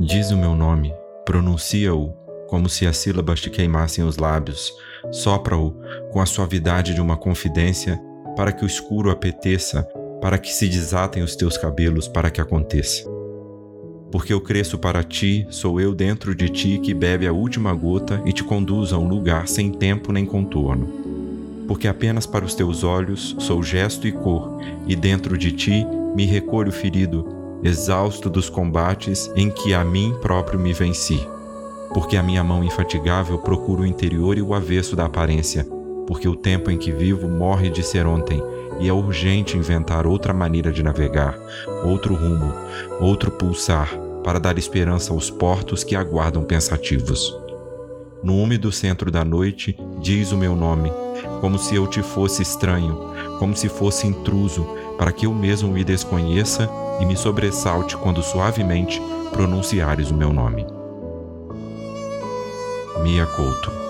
Diz o meu nome, pronuncia-o como se as sílabas te queimassem os lábios, sopra-o com a suavidade de uma confidência para que o escuro apeteça, para que se desatem os teus cabelos, para que aconteça. Porque eu cresço para ti, sou eu dentro de ti que bebe a última gota e te conduz a um lugar sem tempo nem contorno porque apenas para os teus olhos sou gesto e cor, e dentro de ti me recolho ferido, exausto dos combates em que a mim próprio me venci. Porque a minha mão infatigável procura o interior e o avesso da aparência, porque o tempo em que vivo morre de ser ontem, e é urgente inventar outra maneira de navegar, outro rumo, outro pulsar, para dar esperança aos portos que aguardam pensativos. No úmido centro da noite, diz o meu nome, como se eu te fosse estranho, como se fosse intruso, para que eu mesmo me desconheça e me sobressalte quando suavemente pronunciares o meu nome. Mia Couto